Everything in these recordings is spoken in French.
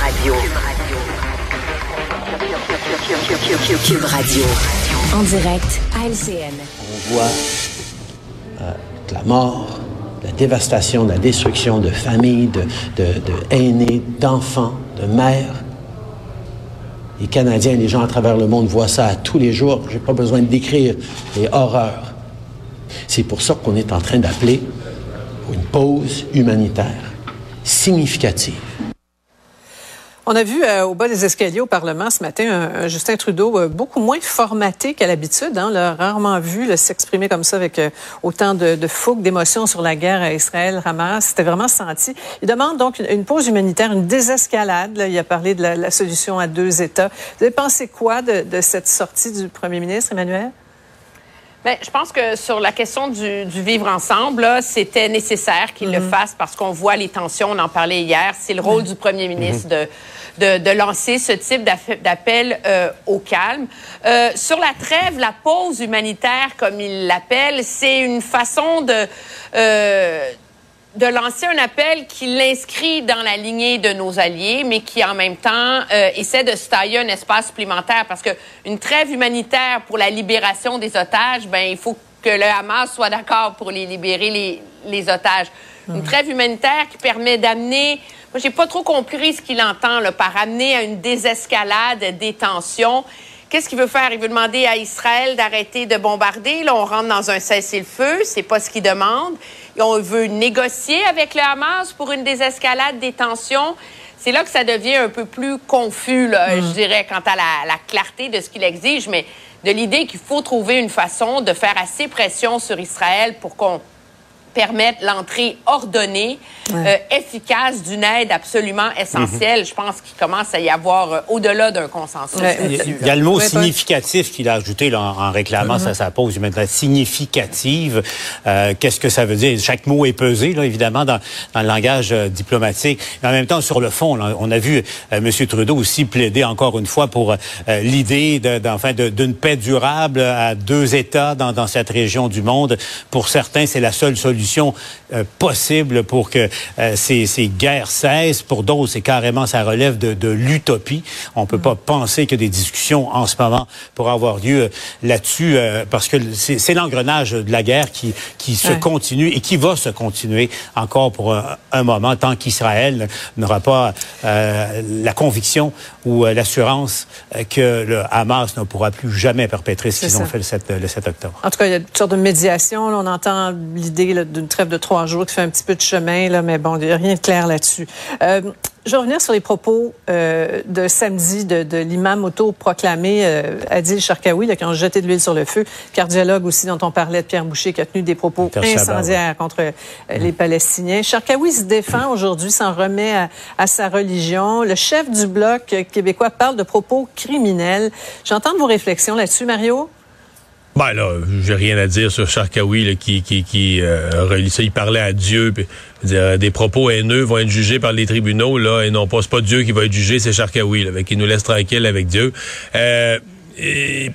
Radio. Cube Radio. En direct à LCN. On voit euh, de la mort, de la dévastation, de la destruction de familles, de, de, de aînés, d'enfants, de mères. Les Canadiens et les gens à travers le monde voient ça tous les jours. Je n'ai pas besoin de décrire les horreurs. C'est pour ça qu'on est en train d'appeler pour une pause humanitaire significative. On a vu euh, au bas des escaliers au Parlement ce matin un, un Justin Trudeau euh, beaucoup moins formaté qu'à l'habitude. Hein. On l'a rarement vu s'exprimer comme ça avec euh, autant de, de fougue, d'émotion sur la guerre à Israël, Hamas. C'était vraiment senti. Il demande donc une, une pause humanitaire, une désescalade. Là. Il a parlé de la, la, solution à deux États. Vous avez pensé quoi de, de cette sortie du premier ministre, Emmanuel? Bien, je pense que sur la question du, du vivre ensemble, c'était nécessaire qu'il le fasse parce qu'on voit les tensions, on en parlait hier. C'est le rôle -hmm. du premier ministre -hmm. de, de, lancer ce type d'appel euh, au calme. Euh, sur la trêve, la pause humanitaire, comme il l'appelle, c'est une façon de... Euh, de lancer un appel qui l'inscrit dans la lignée de nos alliés, mais qui en même temps essaie de se tailler un espace supplémentaire parce que une trêve humanitaire pour la libération des otages, ben il faut que le Hamas soit d'accord pour les libérer les otages. Mmh. Une trêve humanitaire qui permet d'amener, moi j'ai pas trop compris ce qu'il entend là, par amener à une désescalade des tensions. Qu'est-ce qu'il veut faire? Il veut demander à Israël d'arrêter de bombarder. Là, on rentre dans un cessez-le-feu. C'est pas ce qu'il demande. Et on veut négocier avec le Hamas pour une désescalade des tensions. C'est là que ça devient un peu plus confus, là, je dirais, quant à la, la clarté de ce qu'il exige, mais de l'idée qu'il faut trouver une façon de faire assez pression sur Israël pour qu'on permettre l'entrée ordonnée, ouais. euh, efficace d'une aide absolument essentielle. Mm -hmm. Je pense qu'il commence à y avoir euh, au-delà d'un consensus. Ouais. Il, y a, il le mot ouais, significatif qu'il a ajouté là, en, réclamant mm -hmm. sa, sa pause humanitaire significative. Euh, Qu'est-ce que ça veut dire? Chaque mot est pesé, là, évidemment, dans, dans le langage euh, diplomatique. Mais en même temps, sur le fond, là, on a vu euh, M. Trudeau aussi plaider encore une fois pour euh, l'idée enfin, d'une paix durable à deux États dans, dans cette région du monde. Pour certains, c'est la seule solution solution euh, possible pour que euh, ces, ces, guerres cessent. Pour d'autres, c'est carrément, ça relève de, de l'utopie. On peut mm. pas penser que des discussions en ce moment pourraient avoir lieu euh, là-dessus parce que c'est l'engrenage de la guerre qui, qui se ouais. continue et qui va se continuer encore pour un, un moment tant qu'Israël n'aura pas la conviction ou l'assurance que le Hamas ne pourra plus jamais perpétrer ce qu'ils ont fait le 7, le 7 octobre. En tout cas, il y a une sorte de médiation. Là, on entend l'idée d'une trêve de trois jours qui fait un petit peu de chemin, là, mais bon, il n'y a rien de clair là-dessus. Euh, je vais revenir sur les propos euh, de samedi de, de l'imam autoproclamé euh, Adil Sharkawi, là, qui ont jeté de l'huile sur le feu. Cardiologue aussi, dont on parlait de Pierre Boucher, qui a tenu des propos incendiaires contre euh, mmh. les Palestiniens. Sharkawi se défend aujourd'hui, s'en remet à, à, sa religion. Le chef du bloc québécois parle de propos criminels. J'entends vos réflexions là-dessus, Mario? Ben là, j'ai rien à dire sur Sharkawi là, qui, qui, qui euh. Il parlait à Dieu. Dire, des propos haineux vont être jugés par les tribunaux là, et non pas c'est pas Dieu qui va être jugé, c'est Sharkawi. Là, qui nous laisse tranquille avec Dieu. Euh,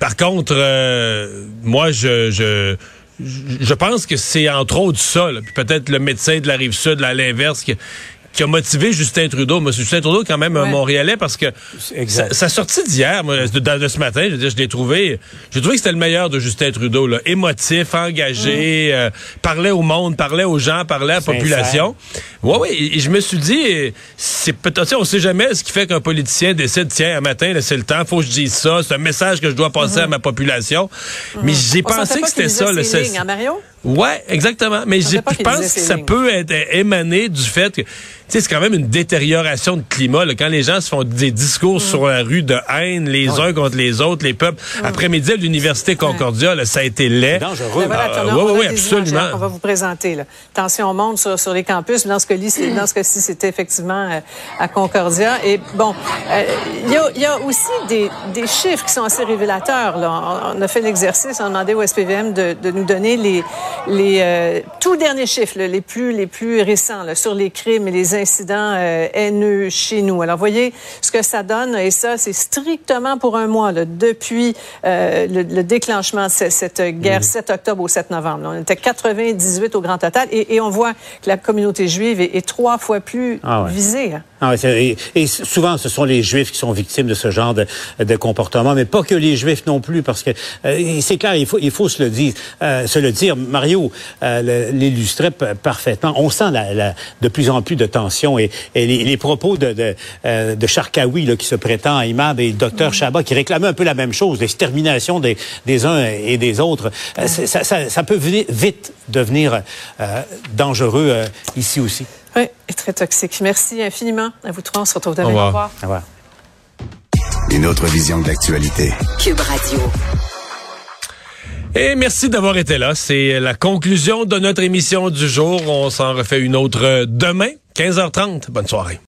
par contre, euh, moi je, je je pense que c'est entre autres ça, puis peut-être le médecin de la rive sud, à l'inverse, qui a motivé Justin Trudeau. Moi, Justin Trudeau, quand même, ouais. un Montréalais, parce que sa, sa, sortie d'hier, moi, de, de, ce matin, je veux dire, je l'ai trouvé, j'ai trouvé que c'était le meilleur de Justin Trudeau, là. Émotif, engagé, mmh. euh, parlait au monde, parlait aux gens, parlait à la population. Oui, oui, et je me suis dit, c'est peut-être, on sait jamais ce qui fait qu'un politicien décide, tiens, un matin, c'est le temps, faut que je dise ça, c'est un message que je dois passer mmh. à ma population. Mmh. Mais j'ai pensé que c'était ça, le hein, Mario? Ouais, exactement. Mais je pense que ça peut être émaner du fait que c'est quand même une détérioration de climat. Là, quand les gens se font des discours mm. sur la rue de haine, les ouais. uns contre les autres, les peuples. Mm. Après-midi à l'Université Concordia, là, ça a été laid. dangereux. Euh, oui, oui, absolument. On va vous présenter. Là. Tension monte sur, sur les campus. Dans ce cas-ci, dans ce cas-ci, c'était effectivement euh, à Concordia. Et bon, euh, il y, a, y, a, aussi des, des, chiffres qui sont assez révélateurs. Là. On, on a fait l'exercice, on a demandé au SPVM de, de nous donner les les euh, tout derniers chiffres, les plus les plus récents sur les crimes et les incidents euh, haineux chez nous. Alors voyez ce que ça donne et ça c'est strictement pour un mois là, depuis euh, le, déclenchement de cette, guerre 7 octobre au 7 novembre. On était 98 au grand total et, et on voit que la communauté juive est, est trois fois plus ah visée. Hein. Ah et, et, souvent, ce sont les Juifs qui sont victimes de ce genre de, de comportement, mais pas que les Juifs non plus, parce que euh, c'est clair, il faut, il faut se le dire. Euh, se le dire. Mario euh, l'illustrait parfaitement. On sent la, la, de plus en plus de tensions et, et les, les, propos de, de, euh, de Charkaoui, là, qui se prétend imam, et le docteur. Chabat, qui réclamaient un peu la même chose, l'extermination des, des uns et des autres. Euh, ça, ça, ça, peut vite devenir dangereux ici aussi. Oui, et très toxique. Merci infiniment à vous trois. On se retrouve demain. Au revoir. Au revoir. Une autre vision de l'actualité. Cube Radio. Et merci d'avoir été là. C'est la conclusion de notre émission du jour. On s'en refait une autre demain, 15h30. Bonne soirée.